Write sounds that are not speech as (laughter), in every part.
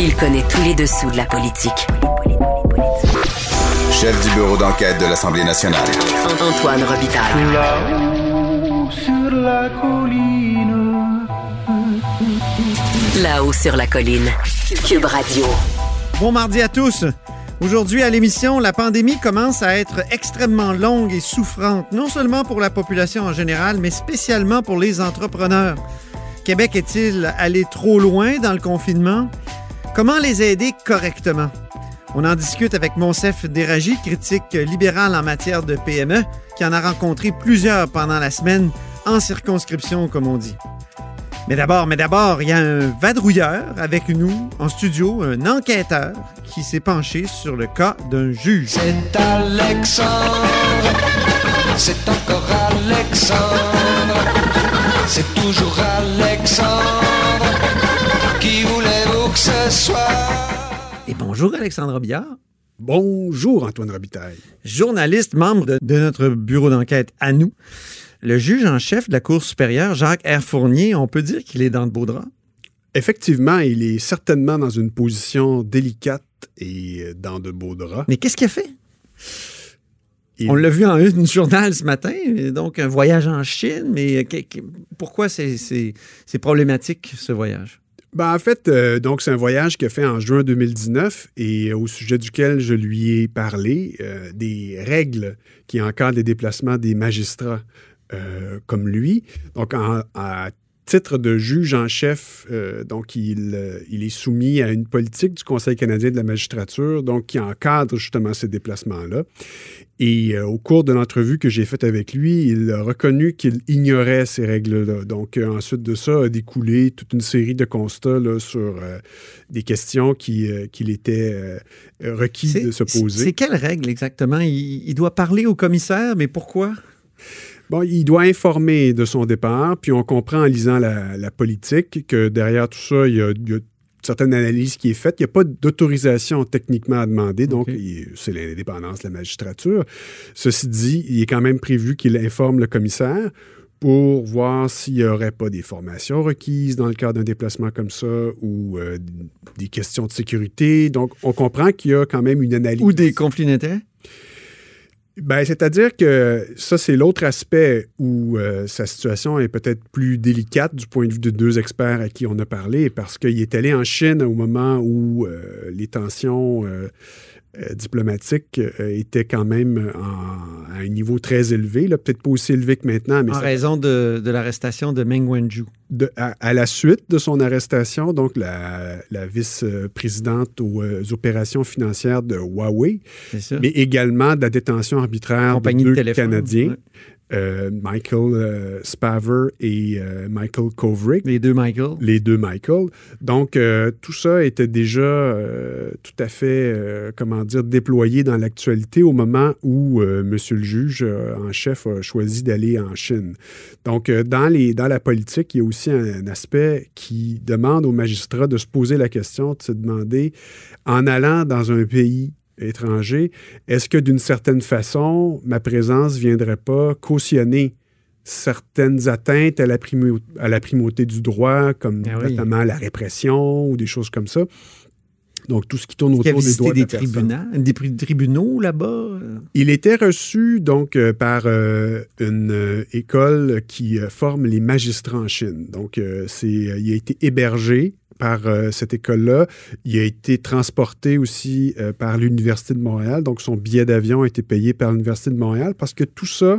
Il connaît tous les dessous de la politique. Chef du bureau d'enquête de l'Assemblée nationale. Antoine Robitaille. Là-haut sur la colline. Là-haut sur la colline. Cube Radio. Bon mardi à tous. Aujourd'hui à l'émission, la pandémie commence à être extrêmement longue et souffrante, non seulement pour la population en général, mais spécialement pour les entrepreneurs. Québec est-il allé trop loin dans le confinement? Comment les aider correctement? On en discute avec Monsef Déragi, critique libéral en matière de PME, qui en a rencontré plusieurs pendant la semaine, en circonscription, comme on dit. Mais d'abord, mais d'abord, il y a un vadrouilleur avec nous en studio, un enquêteur qui s'est penché sur le cas d'un juge. C'est Alexandre. C'est encore Alexandre. C'est toujours Alexandre. Que ce soit? Et bonjour Alexandre Billard, Bonjour Antoine Robitaille. journaliste, membre de, de notre bureau d'enquête à nous. Le juge en chef de la Cour supérieure, Jacques R. Fournier, on peut dire qu'il est dans de beaux draps. Effectivement, il est certainement dans une position délicate et dans de beaux draps. Mais qu'est-ce qu'il a fait? Il- On l'a vu en une journal ce matin, donc un voyage en Chine, mais pourquoi c'est problématique ce voyage? Ben, en fait, euh, donc c'est un voyage qu'il a fait en juin 2019 et au sujet duquel je lui ai parlé euh, des règles qui encadrent les déplacements des magistrats euh, comme lui. Donc, en- titre de juge en chef, euh, donc il, euh, il est soumis à une politique du Conseil canadien de la magistrature, donc qui encadre justement ces déplacements-là. Et euh, au cours de l'entrevue que j'ai faite avec lui, il a reconnu qu'il ignorait ces règles-là. Donc, ensuite de ça, a découlé toute une série de constats là, sur des questions qui, qu'il était euh, requis de se poser. C'est quelle règle exactement? Il, il doit parler au commissaire, mais pourquoi? Bon, il doit informer de son départ, puis on comprend en lisant la, la politique que derrière tout ça, il y a, il y a une certaine analyse qui est faite. Il n'y a pas d'autorisation techniquement à demander, donc c'est l'indépendance de la magistrature. Ceci dit, il est quand même prévu qu'il informe le commissaire pour voir s'il n'y aurait pas des formations requises dans le cadre d'un déplacement comme ça ou euh, des questions de sécurité. Donc, on comprend qu'il y a quand même une analyse. Ou des conflits d'intérêts? Ben, c'est-à-dire que ça, c'est l'autre aspect où euh, sa situation est peut-être plus délicate du point de vue de deux experts à qui on a parlé, parce qu'il est allé en Chine au moment où euh, les tensions euh, euh, diplomatiques euh, étaient quand même en- à un niveau très élevé, peut-être pas aussi élevé que maintenant, mais En ça- raison de, de l'arrestation de Meng Wanzhou. de- à, à la suite de son arrestation, donc la, la vice-présidente aux, euh, opérations financières de Huawei, mais également de la détention arbitraire Compagnie de de deux téléphone, Canadiens, ouais. Euh, Michael euh, Spaver et euh, Michael Kovrig, Les deux Michael. les deux Michael. Donc, tout ça était déjà tout à fait, comment dire, déployé dans l'actualité au moment où Monsieur le juge en chef a choisi d'aller en Chine. Donc, dans, les, dans la politique, il y a aussi un, un aspect qui demande aux magistrats de se poser la question, de se demander, en allant dans un pays étranger, est-ce que d'une certaine façon, ma présence ne viendrait pas cautionner certaines atteintes à la, primo- à la primauté du droit, comme Ah oui. notamment la répression ou des choses comme ça? Donc, tout ce qui tourne autour des droits de des la personne. tribunaux, des pri- tribunaux là-bas? Il était reçu donc euh, par euh, une euh, école qui forme les magistrats en Chine. Donc, c'est, il a été hébergé par euh, cette école-là. Il a été transporté aussi euh, par l'Université de Montréal. Donc, son billet d'avion a été payé par l'Université de Montréal parce que tout ça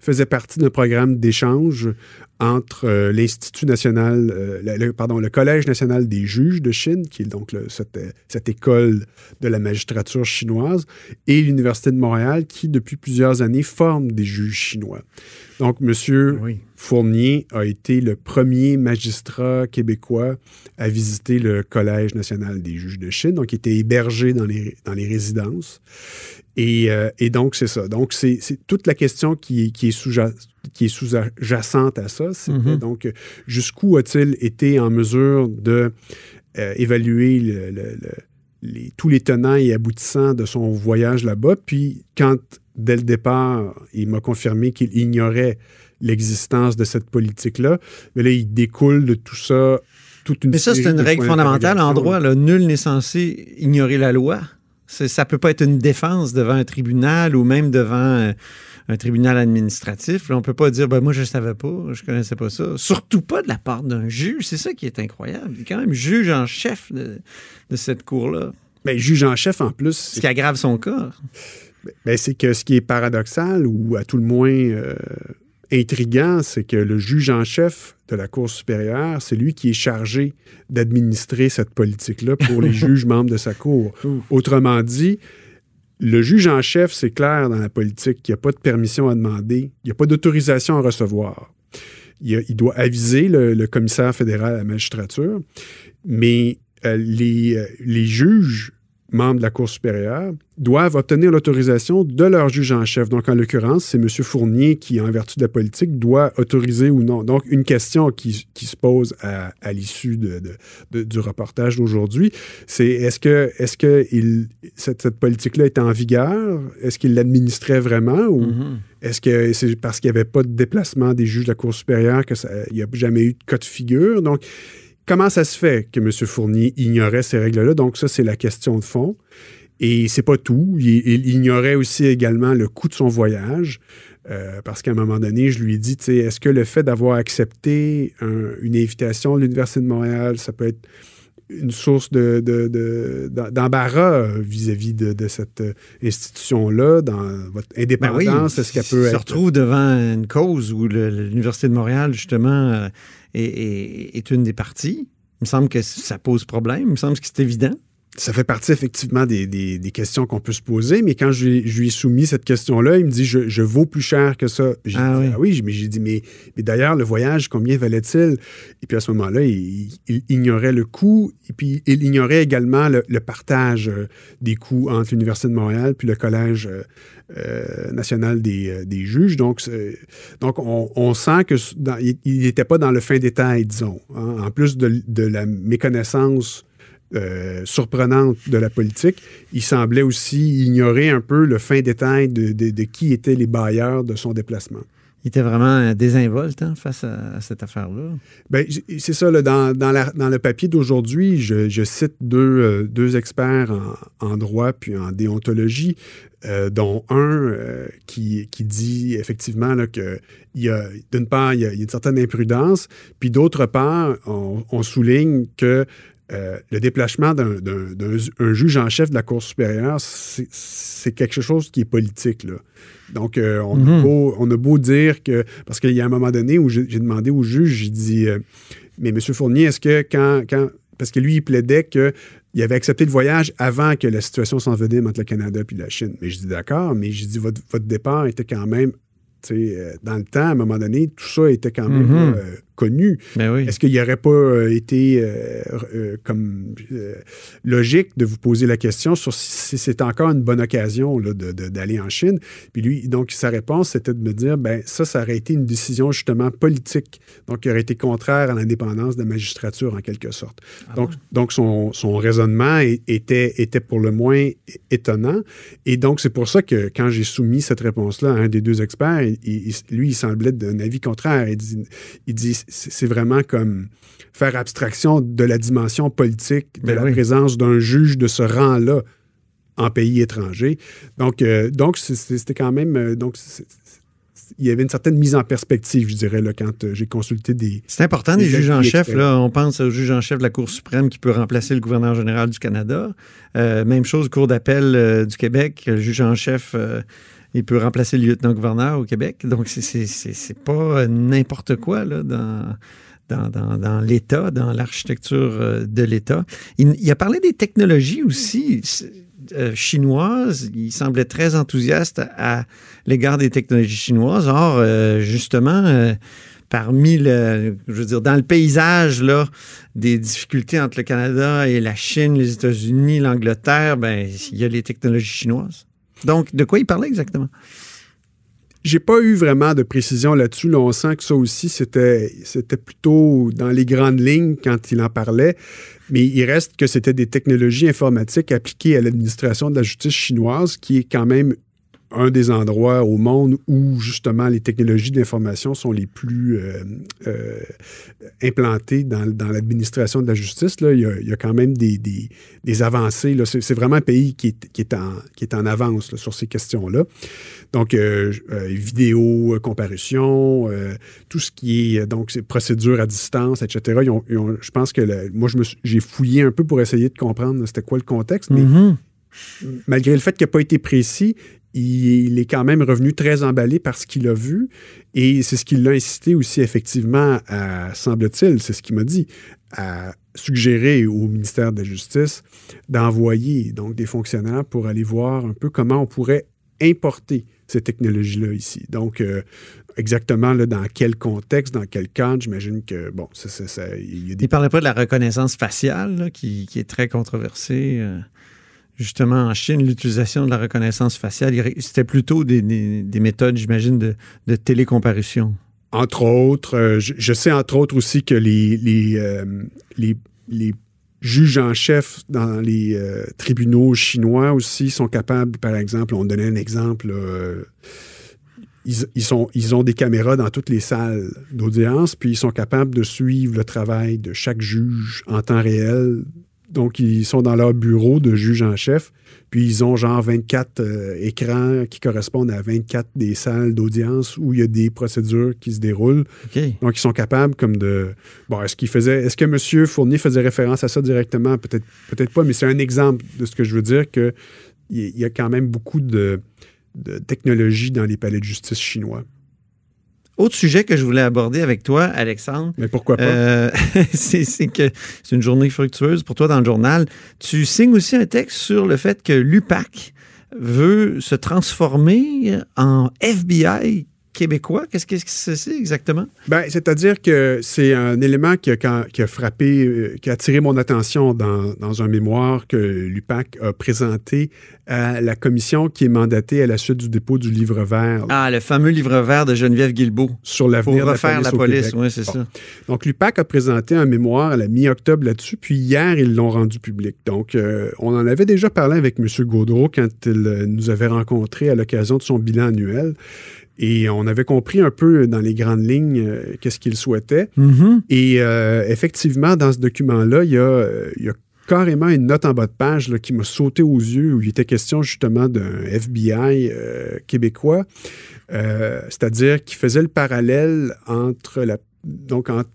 faisait partie d'un programme d'échange entre euh, l'Institut national, euh, le, pardon, le Collège national des juges de Chine, qui est donc le, cette, cette, école de la magistrature chinoise, et l'Université de Montréal, qui depuis plusieurs années forme des juges chinois. Donc, M. Fournier a été le premier magistrat québécois à visiter le Collège national des juges de Chine. Donc, il était hébergé dans les, dans les résidences. Et, euh, et donc, c'est ça. Donc, c'est toute la question qui, qui est sous-jacente à ça. Mm-hmm. Donc, jusqu'où a-t-il été en mesure de euh, évaluer le, les, tous les tenants et aboutissants de son voyage là-bas? Puis, quand, dès le départ, il m'a confirmé qu'il ignorait l'existence de cette politique-là, mais là, il découle de tout ça toute une Mais ça, c'est une règle fondamentale en droit. Nul n'est censé ignorer la loi. Ça peut pas être une défense devant un tribunal ou même devant euh, un tribunal administratif. Là, on peut pas dire ben, moi je ne savais pas, je connaissais pas ça. Surtout pas de la part d'un juge. C'est ça qui est incroyable. Il est quand même juge en chef de, cette cour-là. Mais juge en chef en plus. Ce qui aggrave son cas. Ben, c'est que ce qui est paradoxal, ou à tout le moins euh, intriguant, c'est que le juge en chef de la Cour supérieure, c'est lui qui est chargé d'administrer cette politique-là pour les (laughs) juges membres de sa Cour. Autrement dit, le juge en chef, c'est clair dans la politique qu'il n'y a pas de permission à demander, il n'y a pas d'autorisation à recevoir. Il, doit aviser le, commissaire fédéral à la magistrature, mais euh, les, euh, les juges membres de la Cour supérieure, doivent obtenir l'autorisation de leur juge en chef. Donc, en l'occurrence, c'est M. Fournier qui, en vertu de la politique, doit autoriser ou non. Donc, une question qui, se pose à, l'issue de, du reportage d'aujourd'hui, c'est est-ce que, est que il, cette, politique-là est en vigueur? Est-ce qu'il l'administrait vraiment? Ou mm-hmm. est-ce que c'est parce qu'il n'y avait pas de déplacement des juges de la Cour supérieure qu'il n'y a jamais eu de cas de figure? Donc, Comment ça se fait que M. Fournier ignorait ces règles-là? Donc, ça, c'est la question de fond. Et c'est pas tout. Il, ignorait aussi également le coût de son voyage. Euh, parce qu'à un moment donné, je lui ai dit, est-ce que le fait d'avoir accepté une invitation à l'Université de Montréal, ça peut être une source d'embarras de, vis-à-vis de, cette institution-là, dans votre ben indépendance? Est-ce qu'elle peut se retrouve devant une cause où l'Université de Montréal, justement, euh, est, une des parties. Il me semble que ça pose problème. Il me semble que c'est évident. Ça fait partie effectivement des, questions qu'on peut se poser, mais quand je, lui ai soumis cette question-là, il me dit je, je vaux plus cher que ça. J'ai ah, dit, oui. ah oui, mais j'ai dit mais, mais d'ailleurs, le voyage, combien valait-il? Et puis à ce moment-là, il, ignorait le coût, et puis il ignorait également le, partage euh, des coûts entre l'Université de Montréal puis le Collège euh, euh, national des, des, juges. Donc, donc on, sent qu'il n'était pas dans le fin détail, disons. Hein. En plus de, de la méconnaissance euh, surprenante de la politique, il semblait aussi ignorer un peu le fin détail de, qui étaient les bailleurs de son déplacement. Il était vraiment désinvolte hein, face à, cette affaire-là. Ben, c'est ça, dans, dans, le papier d'aujourd'hui, je, cite deux, euh, deux experts en, droit puis en déontologie, euh, dont un qui, qui, dit effectivement là, que d'une part, il y, a, une certaine imprudence, puis d'autre part, on, on souligne que euh, le déplacement d'un juge en chef de la Cour supérieure, c'est quelque chose qui est politique. Là. Donc, euh, on, a mhm. on, a beau, dire que. Parce qu'il y a un moment donné où j'ai demandé au juge, j'ai dit euh, Mais M. Fournier, est-ce que quand, quand. Parce que lui, il plaidait qu'il avait accepté le voyage avant que la situation s'envenime entre le Canada et la Chine. Mais je dis d'accord, mais je dis votre, votre départ était quand même dans le temps, à un moment donné, tout ça était quand même mhm connu. Ben Est-ce qu'il n'y aurait pas euh, été euh, euh, comme logique de vous poser la question sur si c'est encore une bonne occasion d'aller en Chine? Puis lui, donc, sa réponse, c'était de me dire, ben ça, ça aurait été une décision justement politique, donc qui aurait été contraire à l'indépendance de la magistrature en quelque sorte. Ah donc, donc son, son, raisonnement était, était pour le moins étonnant. Et donc, c'est pour ça que quand j'ai soumis cette réponse-là à un des deux experts, lui, il semblait d'un avis contraire. Il dit, il dit c'est vraiment comme faire abstraction de la dimension politique de ben la présence d'un juge de ce rang-là en pays étranger. Donc, euh, donc c'était quand même. Euh, donc, il y avait une certaine mise en perspective, je dirais, là, quand euh, j'ai consulté des. C'est important, des, juges en chef. Là, on pense au juge en chef de la Cour suprême qui peut remplacer le gouverneur général du Canada. même chose, Cour d'appel du Québec, le juge en chef il peut remplacer le lieutenant-gouverneur au Québec. Donc, c'est pas n'importe quoi là, dans, l'État, dans l'architecture euh, de l'État. Il, a parlé des technologies aussi euh, chinoises. Il semblait très enthousiaste à, l'égard des technologies chinoises. Or, euh, justement, euh, parmi le, je veux dire, dans le paysage des difficultés entre le Canada et la Chine, les États-Unis, l'Angleterre, ben, il y a les technologies chinoises. Donc, de quoi il parlait exactement? J'ai pas eu vraiment de précision là-dessus. Là, on sent que ça aussi, c'était, c'était plutôt dans les grandes lignes quand il en parlait. Mais il reste que c'était des technologies informatiques appliquées à l'administration de la justice chinoise, qui est quand même un des endroits au monde où justement les technologies d'information sont les plus euh, euh, implantées dans, dans l'administration de la justice. Là. Il, y a, il y a quand même des, des, des avancées. C'est, vraiment un pays qui est, qui est, en, qui est en avance là, sur ces questions-là. Donc, euh, vidéo, comparution, tout ce qui est donc procédures à distance, etc. Ils ont, ils ont, je pense que le, moi, j'ai fouillé un peu pour essayer de comprendre c'était quoi le contexte, mais Mm-hmm. malgré le fait qu'il n'a pas été précis, il, est quand même revenu très emballé par ce qu'il a vu et c'est ce qui l'a incité aussi effectivement à, semble-t-il, c'est ce qu'il m'a dit, à suggérer au ministère de la Justice d'envoyer donc des fonctionnaires pour aller voir un peu comment on pourrait importer ces technologies-là ici. Donc, euh, exactement dans quel contexte, dans quel cadre, j'imagine que, bon, ça, ça, il y a des... Parlait pas de la reconnaissance faciale, qui, est très controversée. Euh justement en Chine, l'utilisation de la reconnaissance faciale, c'était plutôt des, des, des méthodes, j'imagine, de, de, télécomparution. Entre autres, euh, je, sais entre autres aussi que les, euh, juges en chef dans les euh, tribunaux chinois aussi sont capables, par exemple, on donnait un exemple, ils ont des caméras dans toutes les salles d'audience, puis ils sont capables de suivre le travail de chaque juge en temps réel donc, ils sont dans leur bureau de juge en chef, puis ils ont genre 24 euh, écrans qui correspondent à 24 des salles d'audience où il y a des procédures qui se déroulent. Okay. Donc, ils sont capables comme de... Bon, est-ce qu'il faisait... Est-ce que M. Fournier faisait référence à ça directement? Peut-être peut-être pas, mais c'est un exemple de ce que je veux dire, qu'il y a quand même beaucoup de, de technologie dans les palais de justice chinois. Autre sujet que je voulais aborder avec toi, Alexandre. Mais pourquoi pas? Euh, (laughs) c'est que c'est une journée fructueuse pour toi dans le journal. Tu signes aussi un texte sur le fait que l'UPAC veut se transformer en FBI québécois? Qu'est-ce que c'est exactement? Ben, c'est-à-dire que c'est un élément qui a, qui a, frappé, qui a attiré mon attention dans, dans un mémoire que l'UPAC a présenté à la commission qui est mandatée à la suite du dépôt du livre vert. Ah, le fameux livre vert de Geneviève Guilbeault. Sur l'avenir de la police. la police, oui, c'est bon. ça. Donc, l'UPAC a présenté un mémoire à la mi-octobre là-dessus, puis hier, ils l'ont rendu public. Donc, euh, on en avait déjà parlé avec M. Gaudreau quand il nous avait rencontrés à l'occasion de son bilan annuel. Et on avait compris un peu dans les grandes lignes euh, qu'est-ce qu'il souhaitait. Mm -hmm. Et euh, effectivement, dans ce document-là, il y, a, il y a carrément une note en bas de page là, qui m'a sauté aux yeux où il était question justement d'un FBI euh, québécois, c'est-à-dire qui faisait le parallèle entre la, donc entre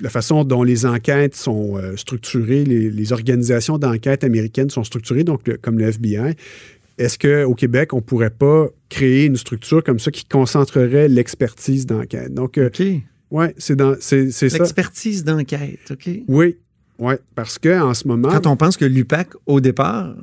la façon dont les enquêtes sont euh, structurées, les, les organisations d'enquête américaines sont structurées, donc le, comme le FBI, est-ce qu'au Québec, on ne pourrait pas créer une structure comme ça qui concentrerait l'expertise d'enquête? Donc, euh, okay. ouais, c'est dans c'est, c'est ça. L'expertise d'enquête, OK. Oui, oui, parce qu'en ce moment. Quand on pense que l'UPAC, au départ,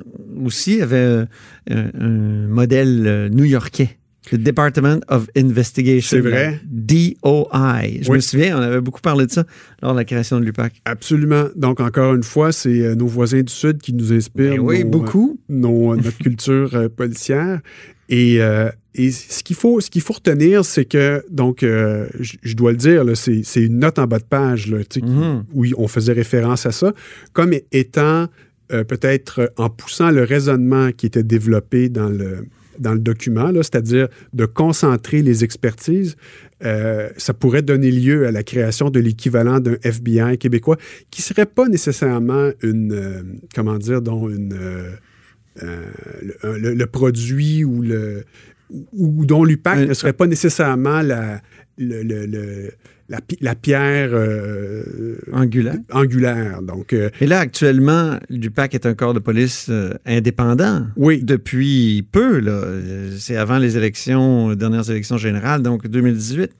aussi avait un, un modèle new-yorkais. Le Department of Investigation. C'est vrai. DOI. Je oui. me souviens, on avait beaucoup parlé de ça lors de la création de l'UPAC. Absolument. Donc, encore une fois, c'est euh, nos voisins du Sud qui nous inspirent. Ben oui, nos, beaucoup. Euh, nos, notre culture euh, policière. Et, euh, et ce qu'il faut, ce qu'il faut retenir, c'est que, donc, euh, je dois le dire, c'est, une note en bas de page là, mm -hmm. où on faisait référence à ça, comme étant euh, peut-être en poussant le raisonnement qui était développé dans le, dans le document, c'est-à-dire de concentrer les expertises, euh, ça pourrait donner lieu à la création de l'équivalent d'un FBI québécois qui serait pas nécessairement une, euh, comment dire, dont une, euh, le, le, le, produit ou le ou dont l'UPAC ne serait pas nécessairement la, le, la, pi- la pierre euh, Angulaire. angulaire. Donc, euh, Et là, actuellement, l'UPAC est un corps de police euh, indépendant. Oui. Depuis peu, là. C'est avant les élections, les dernières élections générales, donc 2018.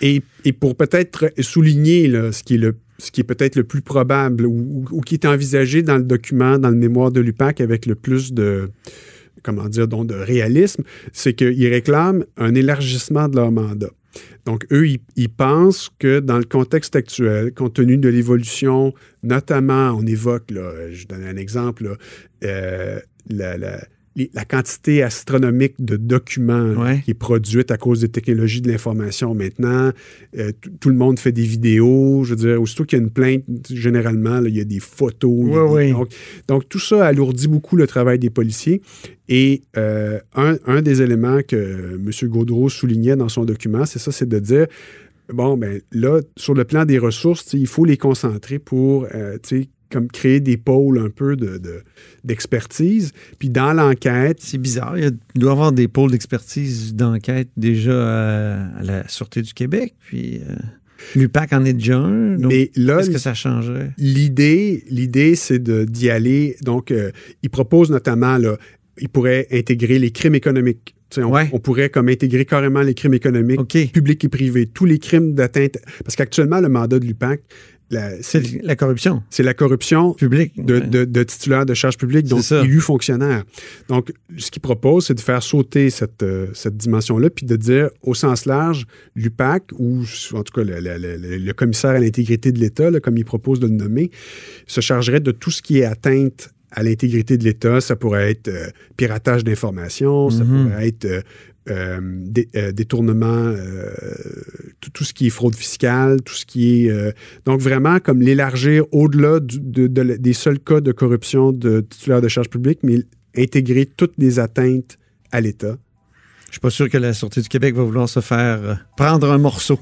Et, et pour peut-être souligner là, ce qui est le ce qui est peut-être le plus probable ou, ou- ou qui est envisagé dans le document, dans le mémoire de l'UPAC avec le plus de comment dire donc de réalisme, c'est qu'ils réclament un élargissement de leur mandat. Donc, eux, ils, pensent que dans le contexte actuel, compte tenu de l'évolution, notamment, on évoque, là, je donne un exemple, euh, la- les- la quantité astronomique de documents Ouais. qui est produite à cause des technologies de l'information maintenant. Euh, tout- le monde fait des vidéos. Je veux dire, aussitôt qu'il y a une plainte, généralement, là, il y a des photos. Ouais, des- ouais. donc, donc, tout ça alourdit beaucoup le travail des policiers. Et euh, un, un des éléments que M. Gaudreau soulignait dans son document, c'est ça, c'est de dire, bon, ben là, sur le plan des ressources, il faut les concentrer pour, euh, comme créer des pôles un peu de- de- d'expertise. Puis dans l'enquête, C'est bizarre. Il, y a- il doit y avoir des pôles d'expertise d'enquête déjà à, à la Sûreté du Québec. Puis euh, l'UPAC en est déjà un. Donc, mais là, Qu'est-ce que ça changerait? L'idée, l'idée, c'est de- d'y aller. Donc, euh, il propose notamment, là, il pourrait intégrer les crimes économiques. On, Ouais. on pourrait comme intégrer carrément les crimes économiques, OK. publics et privés, tous les crimes d'atteinte. Parce qu'actuellement, le mandat de l'UPAC, la- C'est la corruption c'est la corruption publique. de, de, de titulaires de charges publiques, donc élus fonctionnaires. Donc, ce qu'il propose, c'est de faire sauter cette, euh, cette dimension-là, puis de dire au sens large, l'UPAC, ou en tout cas le, le- le- le commissaire à l'intégrité de l'État, là, comme il propose de le nommer, se chargerait de tout ce qui est atteinte à l'intégrité de l'État. Ça pourrait être euh, piratage d'informations, ça Mhm. pourrait être euh, euh, dé- euh, détournement, euh, tout, ce qui est fraude fiscale, tout ce qui est... euh, donc vraiment comme l'élargir au-delà des seuls cas de corruption de titulaires de charges publiques, mais intégrer toutes les atteintes à l'État. Je suis pas sûr que la Sûreté du Québec va vouloir se faire prendre un morceau.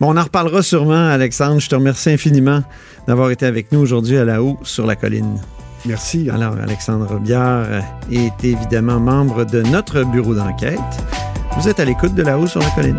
Bon, on en reparlera sûrement, Alexandre. Je te remercie infiniment d'avoir été avec nous aujourd'hui à la haut sur la colline. Merci. Alors, Alexandre Biard euh, est évidemment membre de notre bureau d'enquête. Vous êtes à l'écoute de la haut sur la colline.